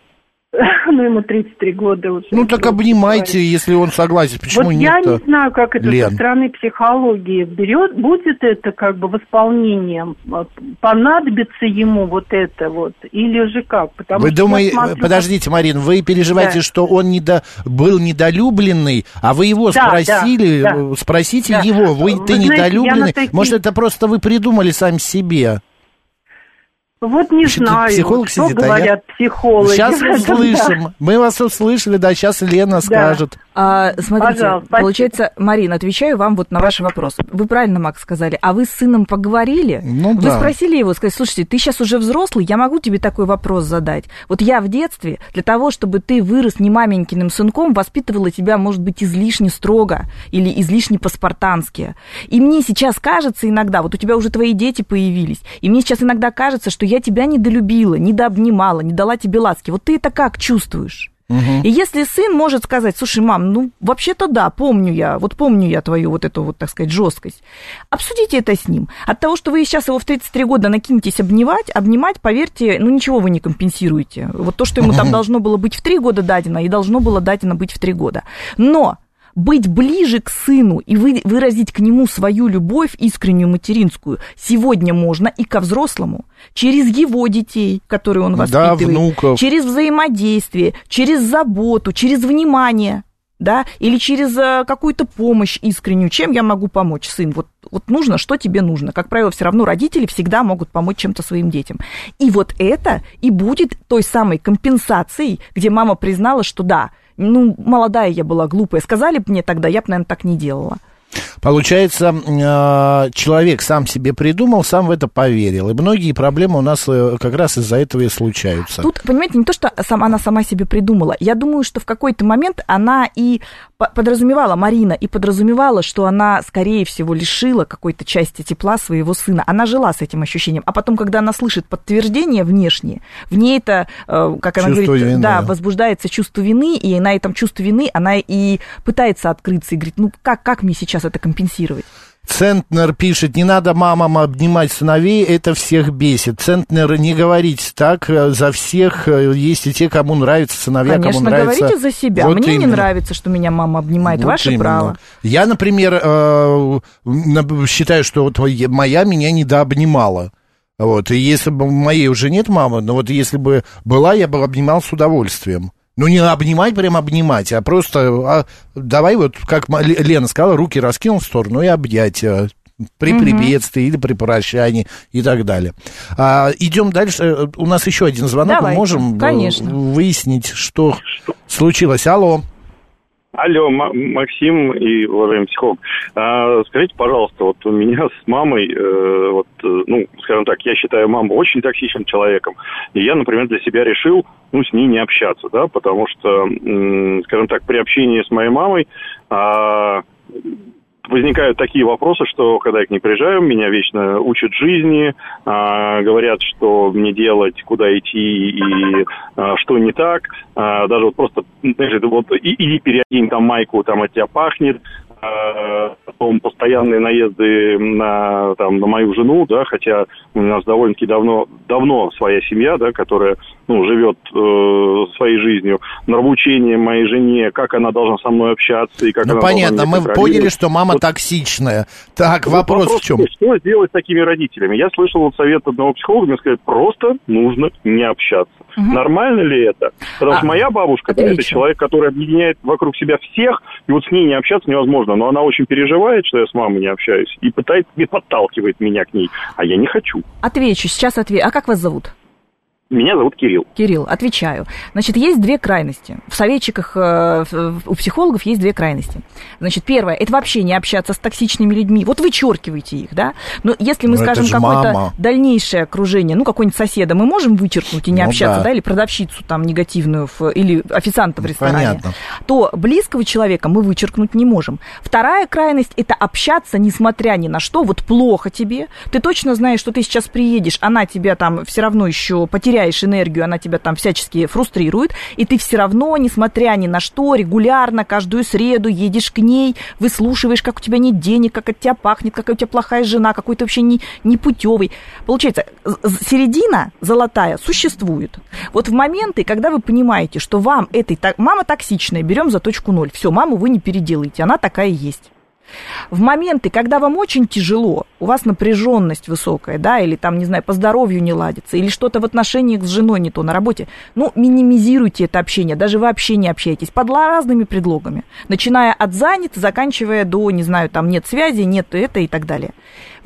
[LAUGHS] Ну, ему 33 года уже. Ну так обнимайте, если он согласен. Почему вот я нет-то? не знаю, как это Лен? со стороны психологии берет, будет это как бы восполнением, Вот понадобится ему вот это вот, или же как? Потому Вы я думаете, смотрю, подождите, Марин, вы переживаете, Да. что он недо, был недолюбленный, а вы его Да, спросили, да, да. Да. спросите его, вы, Вы ты знаете, я недолюбленный? такие- Может, это просто вы придумали сами себе? Вот не Вообще-то знаю, психолог что сидит, а я- говорят психологи. Сейчас [LAUGHS] услышим. Мы вас услышали, да, сейчас Лена скажет. А, смотрите, Пожалуйста, спасибо. получается, Марина, отвечаю вам вот на ваш вопрос. Вы правильно, Макс, сказали. А вы с сыном поговорили? Ну вы да. спросили его, сказать, слушайте, ты сейчас уже взрослый, я могу тебе такой вопрос задать. Вот я в детстве для того, чтобы ты вырос не маменькиным сынком, воспитывала тебя, может быть, излишне строго или излишне по-спартански. И мне сейчас кажется иногда, вот у тебя уже твои дети появились, и мне сейчас иногда кажется, что я тебя недолюбила, недообнимала, не дала тебе ласки. Вот ты это как чувствуешь? И если сын может сказать, слушай, мам, ну, вообще-то да, помню я, вот помню я твою вот эту вот, так сказать, жесткость, обсудите это с ним. От того, что вы сейчас его в 33 года накинетесь обнимать, обнимать, поверьте, ну, ничего вы не компенсируете. Вот то, что ему там [LAUGHS] должно было быть в 3 года дадено, и должно было дадено быть в 3 года. Но быть ближе к сыну и вы, выразить к нему свою любовь искреннюю материнскую сегодня можно и ко взрослому через его детей, которые он воспитывает, Да, внуков. через взаимодействие, через заботу, через внимание, да, или через э, какую-то помощь искреннюю. Чем я могу помочь, сын? Вот, вот нужно, что тебе нужно. Как правило, все равно родители всегда могут помочь чем-то своим детям. И вот это и будет той самой компенсацией, где мама признала, что да, ну, молодая я была, глупая. Сказали бы мне тогда, я бы, наверное, так не делала. Получается, э, человек сам себе придумал, сам в это поверил. И многие проблемы у нас э, как раз из-за этого и случаются. Тут, понимаете, не то, что сам, она сама себе придумала. Я думаю, что в какой-то момент она и по- подразумевала, Марина, и подразумевала, что она, скорее всего, лишила какой-то части тепла своего сына. Она жила с этим ощущением. А потом, когда она слышит подтверждение внешнее, в ней это, э, как она Чувство говорит, вины. да, возбуждается чувство вины, и на этом чувстве вины она и пытается открыться и говорит, ну как, как мне сейчас это компенсировать? Центнер пишет, не надо мамам обнимать сыновей, это всех бесит. Центнер, не говорите так, э, за всех э, есть и те, кому нравятся сыновья, Конечно, кому нравится... говорите за себя. Вот Мне не именно. нравится, что меня мама обнимает. Вот Ваше именно. право. Я, например, э, считаю, что вот моя- моя меня недообнимала. Вот, и если бы моей уже нет мамы, но вот если бы была, я бы обнимал с удовольствием. Ну, не обнимать, прям обнимать, а просто а, давай вот, как Лена сказала, руки раскинул в сторону и обнять э, при Мгм. приветствии или при прощании и так далее. А, идем дальше. Э, У нас еще один звонок. Давайте, Мы можем э, конечно. выяснить, что случилось. Алло. Алло, Максим и уважаемый психолог. А, скажите, пожалуйста, вот у меня с мамой, э, вот, э, ну, скажем так, я считаю маму очень токсичным человеком. И я, например, для себя решил, ну, с ней не общаться, да, потому что, м, скажем так, при общении с моей мамой а, возникают такие вопросы, что когда я к ней приезжаю, меня вечно учат жизни, а, говорят, что мне делать, куда идти и а, что не так. А, даже вот просто, знаешь, вот иди переодень там майку, там от тебя пахнет. А, потом постоянные наезды на, там, на мою жену, да, хотя у нас довольно-таки давно, давно своя семья, да, которая ну, живет э, своей жизнью, нравоучение моей жене, как она должна со мной общаться и как Ну, она понятно, должна мы поняли, что мама Вот токсичная. Так, вот вопрос, в чем? Что сделать с такими родителями? Я слышал вот совет одного психолога, мне сказать, просто нужно не общаться. Нормально ли это? Потому А, что моя бабушка, да, это человек, который объединяет вокруг себя всех, и вот с ней не общаться невозможно. Но она очень переживает, что я с мамой не общаюсь, и пытается, и подталкивает меня к ней. А я не хочу. Отвечу, сейчас отвечу. А как вас зовут? Меня зовут Кирилл. Кирилл, отвечаю. Значит, есть две крайности. В советчиках э, у психологов есть две крайности. Значит, первое, это вообще не общаться с токсичными людьми. Вот вычеркивайте их, да. Но если мы Ну, это скажем какое-то дальнейшее окружение, ну, какой-нибудь соседа, мы можем вычеркнуть и не Ну, общаться, да. да. или продавщицу там негативную в- или официанта в ресторане. Понятно. то близкого человека мы вычеркнуть не можем. Вторая крайность – это общаться, несмотря ни на что. Вот плохо тебе, ты точно знаешь, что ты сейчас приедешь, она тебя там все равно еще потеряешь энергию, она тебя там всячески фрустрирует, и ты все равно, несмотря ни на что, регулярно, каждую среду едешь к ней, выслушиваешь, как у тебя нет денег, как от тебя пахнет, какая у тебя плохая жена, какой ты вообще не, непутевый. Получается, середина золотая существует. Вот в моменты, когда вы понимаете, что вам этой... то- Мама токсичная, берем за точку ноль. Все, маму вы не переделаете, она такая есть. В моменты, когда вам очень тяжело, у вас напряженность высокая, да, или там, не знаю, по здоровью не ладится, или что-то в отношениях с женой не то на работе, ну, минимизируйте это общение, даже вообще не общайтесь под разными предлогами, начиная от занят, заканчивая до, не знаю, там нет связи, нет это и так далее.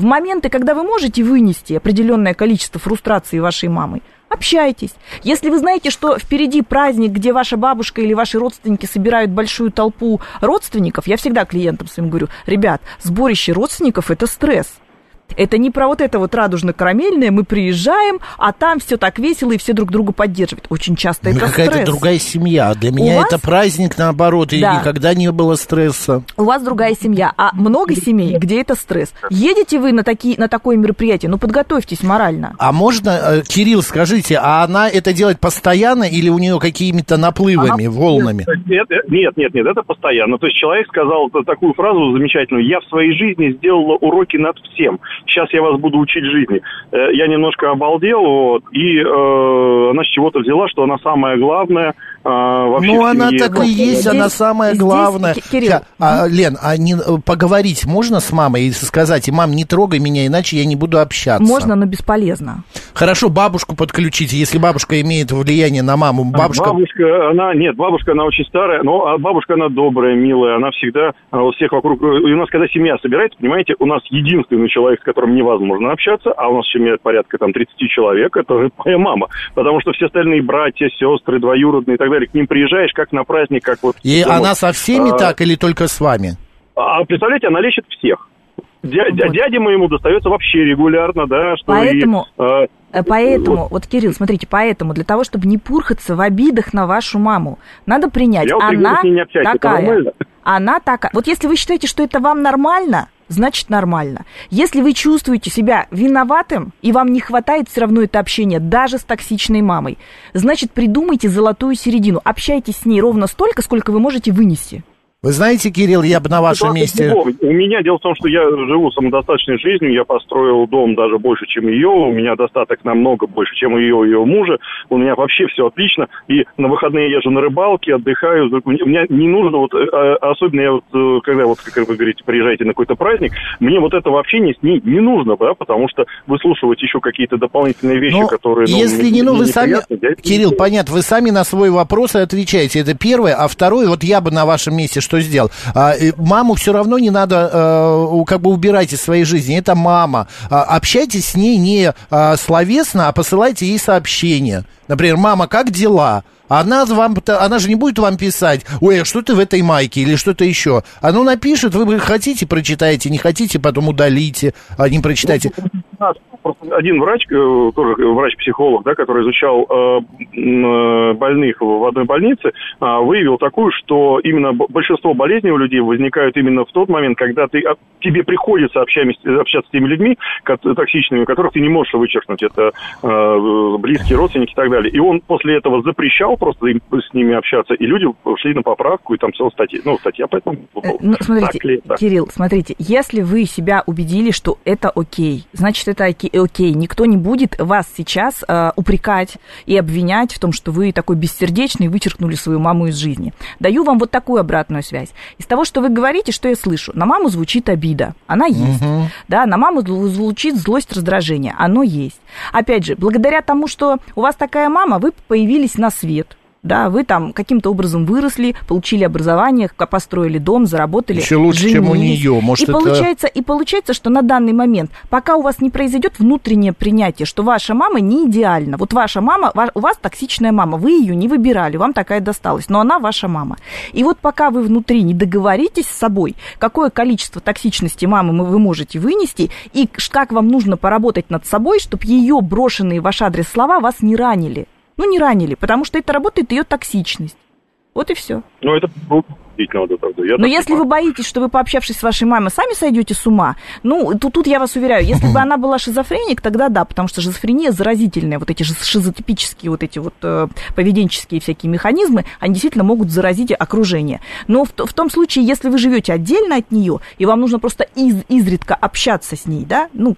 В моменты, когда вы можете вынести определенное количество фрустрации вашей мамой, общайтесь. Если вы знаете, что впереди праздник, где ваша бабушка или ваши родственники собирают большую толпу родственников, я всегда клиентам своим говорю, ребят, сборище родственников – это стресс. Это не про вот это вот радужно-карамельное, мы приезжаем, а там все так весело и все друг друга поддерживают. Очень часто Ну, это Какая-то стресс. другая семья. Для меня вас- это праздник, наоборот, и Да. никогда не было стресса. У вас другая семья, а много семей, где это стресс. Едете вы на, такие, на такое мероприятие, ну подготовьтесь морально. А можно, э, Кирилл, скажите, а она это делает постоянно или у нее какими-то наплывами, волнами? Нет, нет, нет, нет, это постоянно. То есть человек сказал такую фразу замечательную. Я в своей жизни сделала уроки над всем. Сейчас я вас буду учить жизни. Э, Я немножко обалдел, вот, и э, она с чего-то взяла, что она самая главная вообще Ну, она семье. так и есть, здесь- она самая здесь, главная. Ки- Кирилл, Ща, а, Лен, а не, э, поговорить можно с мамой и сказать, и, мам, не трогай меня, иначе я не буду общаться? Можно, но бесполезно. Хорошо, бабушку подключите, если бабушка имеет влияние на маму. Бабушка... Бабушка, она, нет, бабушка, она очень старая, но а бабушка, она добрая, милая, она всегда а, у всех вокруг... И у нас, когда семья собирается, понимаете, у нас единственный человек, с которым невозможно общаться, а у нас семья порядка там 30 человек, это моя мама. Потому что все остальные братья, сестры, двоюродные и так далее, к ним приезжаешь как на праздник, как вот... И домой. она со всеми А, так или только с вами? А представляете, она лечит всех. Дя- Вот. Дяде моему достается вообще регулярно, да, что Поэтому- и, э, Э, Поэтому, вот, Кирилл, смотрите, поэтому, для того, чтобы не пурхаться в обидах на вашу маму, надо принять, Я вот она общаюсь, такая. нормально? Она такая. Вот если вы считаете, что это вам нормально, значит нормально. Если вы чувствуете себя виноватым, и вам не хватает все равно это общение, даже с токсичной мамой, значит придумайте золотую середину. Общайтесь с ней ровно столько, сколько вы можете вынести. Вы знаете, Кирилл, я бы на вашем месте... У меня дело в том, что я живу самодостаточной жизнью, я построил дом даже больше, чем ее, у меня достаток намного больше, чем у ее и ее мужа, у меня вообще все отлично, и на выходные я езжу на рыбалке, отдыхаю, мне, не нужно, вот, э, э, особенно я вот, э, когда вот, как вы говорите, приезжаете на какой-то праздник, мне вот этого общения с ней не нужно, да, потому что выслушивать еще какие-то дополнительные вещи, Ну, которые... ну, если мне- не, ну, вы сами, я это не Кирилл, понятно, вы сами на свой вопрос и отвечаете. Это первое. А второе, вот я бы на вашем месте что сделал? А, маму все равно не надо, у- как бы убирать из своей жизни. Это мама. А, общайтесь с ней не а, словесно, а посылайте ей сообщения. Например, мама, как дела? Она, вам, она же не будет вам писать, ой, а что ты в этой майке или что-то еще. Она напишет, вы хотите, прочитаете, не хотите, потом удалите, а не прочитайте. У нас просто один врач, э, тоже врач-психолог, да, который изучал э, э, больных в одной больнице, а, выявил такую, что именно большинство болезней у людей возникают именно в тот момент, когда ты, а, тебе приходится общами- общаться с теми людьми токсичными, которых ты не можешь вычеркнуть. Это близкие родственники и так далее. И он после этого запрещал просто им- с ними общаться, и люди шли на поправку, и там целая статья, ну, статья по этому Э, поводу. Ну, смотрите, Так ли это? Кирилл, смотрите, если вы себя убедили, что это окей, значит, это оке- окей. Никто не будет вас сейчас э, упрекать и обвинять в том, что вы такой бессердечный и вычеркнули свою маму из жизни. Даю вам вот такую обратную связь. Из того, что вы говорите, что я слышу, на маму звучит обида, она есть. Да, на маму звучит злость, раздражение, оно есть. Опять же, благодаря тому, что у вас такая мама, вы появились на свет. Да, вы там каким-то образом выросли, получили образование, построили дом, заработали. Еще лучше, чем у женились. нее. Может, и это- получается, и получается, что на данный момент, пока у вас не произойдет внутреннее принятие, что ваша мама не идеальна. Вот ваша мама, у вас токсичная мама, вы ее не выбирали, вам такая досталась, но она ваша мама. И вот пока вы внутри не договоритесь с собой, какое количество токсичности мамы мы- вы можете вынести, и как вам нужно поработать над собой, чтобы ее брошенные в ваш адрес слова вас не ранили. Ну, не ранили, потому что это работает ее токсичность. Вот и все. Ну, это действительно это. Я Но если понимаю. вы боитесь, что вы, пообщавшись с вашей мамой, сами сойдете с ума, ну, тут, тут я вас уверяю, если бы [LAUGHS] она была шизофреник, тогда да, потому что шизофрения заразительная, вот эти шиз- шизотипические вот эти вот э, поведенческие всякие механизмы, они действительно могут заразить окружение. Но в, в том случае, если вы живете отдельно от нее, и вам нужно просто из, изредка общаться с ней, да, ну,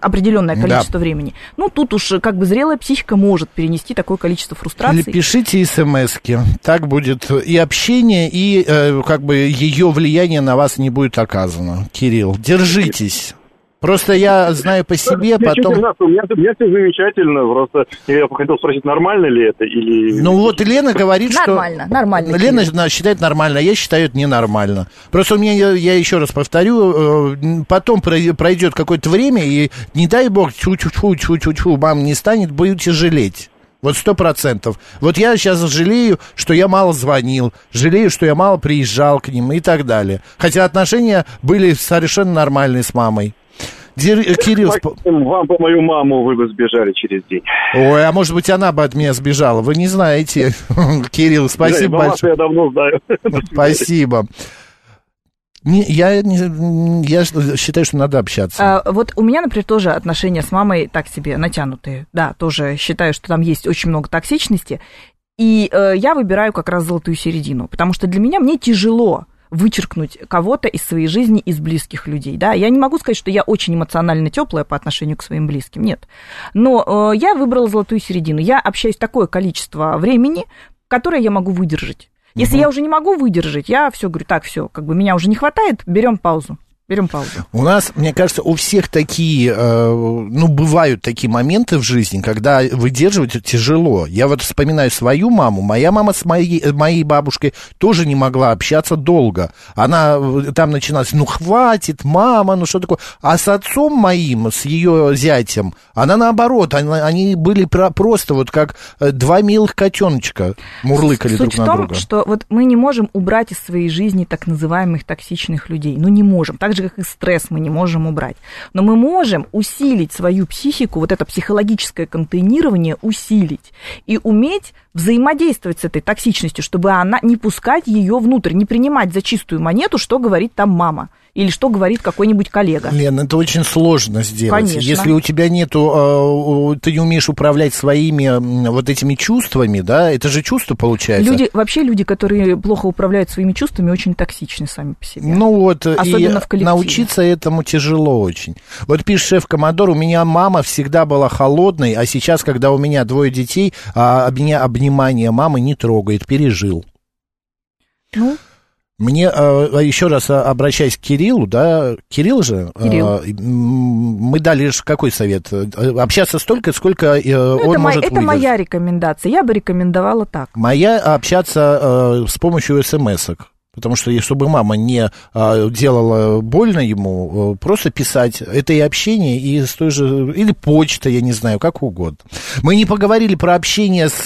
определенное Да. количество времени. Ну, тут уж э, как бы зрелая психика может перенести такое количество Или фрустраций. пишите смски. Так будет и общение, и э, как бы ее влияние на вас не будет оказано. Кирилл, держитесь. Просто я знаю по себе, Я потом... у меня, у меня все замечательно, просто я хотел спросить, нормально ли это или... Ну вот Лена говорит, что... Нормально, нормально. Лена на- считает нормально, а я считаю это ненормально. Просто у меня, я, я еще раз повторю, э, потом прой- пройдет какое-то время, и не дай бог, чу-чу-чу, чу-чу-чу, мам не станет, будете жалеть. Вот сто процентов. Вот я сейчас жалею, что я мало звонил, жалею, что я мало приезжал к ним и так далее. Хотя отношения были совершенно нормальные с мамой. Дир- э, Кирилл, Максим, вам по мою маму вы бы сбежали через день. ой, а может быть, она бы от меня сбежала. Вы не знаете. [LAUGHS] Кирилл, спасибо Да, большое. я давно знаю. [LAUGHS] Спасибо. Не, я, не- я считаю, что надо общаться. А, вот у меня, например, тоже отношения с мамой так себе натянутые. Да, тоже считаю, что там есть очень много токсичности. И э, я выбираю как раз золотую середину, потому что для меня мне тяжело вычеркнуть кого-то из своей жизни, из близких людей. Да? Я не могу сказать, что я очень эмоционально теплая по отношению к своим близким. Нет. Но э, я выбрала золотую середину. Я общаюсь такое количество времени, которое я могу выдержать. Если я уже не могу выдержать, я все говорю, так, все, как бы меня уже не хватает, берем паузу. Берем паузу. У нас, мне кажется, у всех такие, э, ну, бывают такие моменты в жизни, когда выдерживать тяжело. Я вот вспоминаю свою маму. Моя мама с моей, э, моей бабушкой тоже не могла общаться долго. Она э, там начиналась, ну, хватит, мама, ну, что такое. А с отцом моим, с ее зятем, она наоборот, она- они были про- просто вот как два милых котеночка мурлыкали Суть друг в на том, друга. что вот мы не можем убрать из своей жизни так называемых токсичных людей. Ну, не можем. Так же, как и стресс мы не можем убрать. Но мы можем усилить свою психику, вот это психологическое контейнирование усилить и уметь взаимодействовать с этой токсичностью, чтобы она не пускать ее внутрь, не принимать за чистую монету, что говорит там мама или что говорит какой-нибудь коллега. Лен, это очень сложно сделать. Конечно. Если у тебя нету, э, ты не умеешь управлять своими вот этими чувствами, да, это же чувство получается. Люди, вообще люди, которые плохо управляют своими чувствами, очень токсичны сами по себе. Ну вот, Особенно и в коллективе. научиться этому тяжело очень. Вот пишет шеф Комодор, у меня мама всегда была холодной, а сейчас, когда у меня двое детей, а меня обнимание мамы не трогает, пережил. Ну, Мне э, еще раз э, обращаясь к Кириллу, да, Кирилл же, Кирилл. мы дали ж какой совет? Э, Общаться столько, сколько э, ну, он это, мо- может это выдержать. моя рекомендация. Я бы рекомендовала так. Моя общаться э, с помощью смс-ок. Потому что, чтобы мама не э, делала больно ему, просто писать. Это и общение, и с той же... Или почта, я не знаю, как угодно. Мы не поговорили про общение с...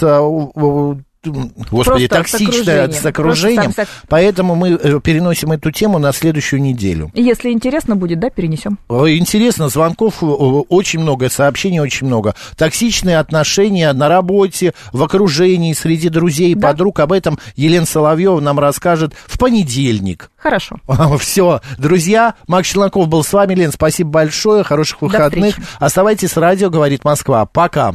Господи, Просто с токсичное окружением. с окружением. Сам- Поэтому мы э, переносим эту тему на следующую неделю. Если интересно будет, да, перенесем. Э, Интересно, звонков э, очень много, сообщений очень много. Токсичные отношения на работе, в окружении, среди друзей Да. подруг. Об этом Елена Соловьева нам расскажет в понедельник. Хорошо. [LAUGHS] Все, друзья, Макс Челноков был с вами. Лен, спасибо большое, хороших выходных. Оставайтесь с радио, говорит Москва. Пока.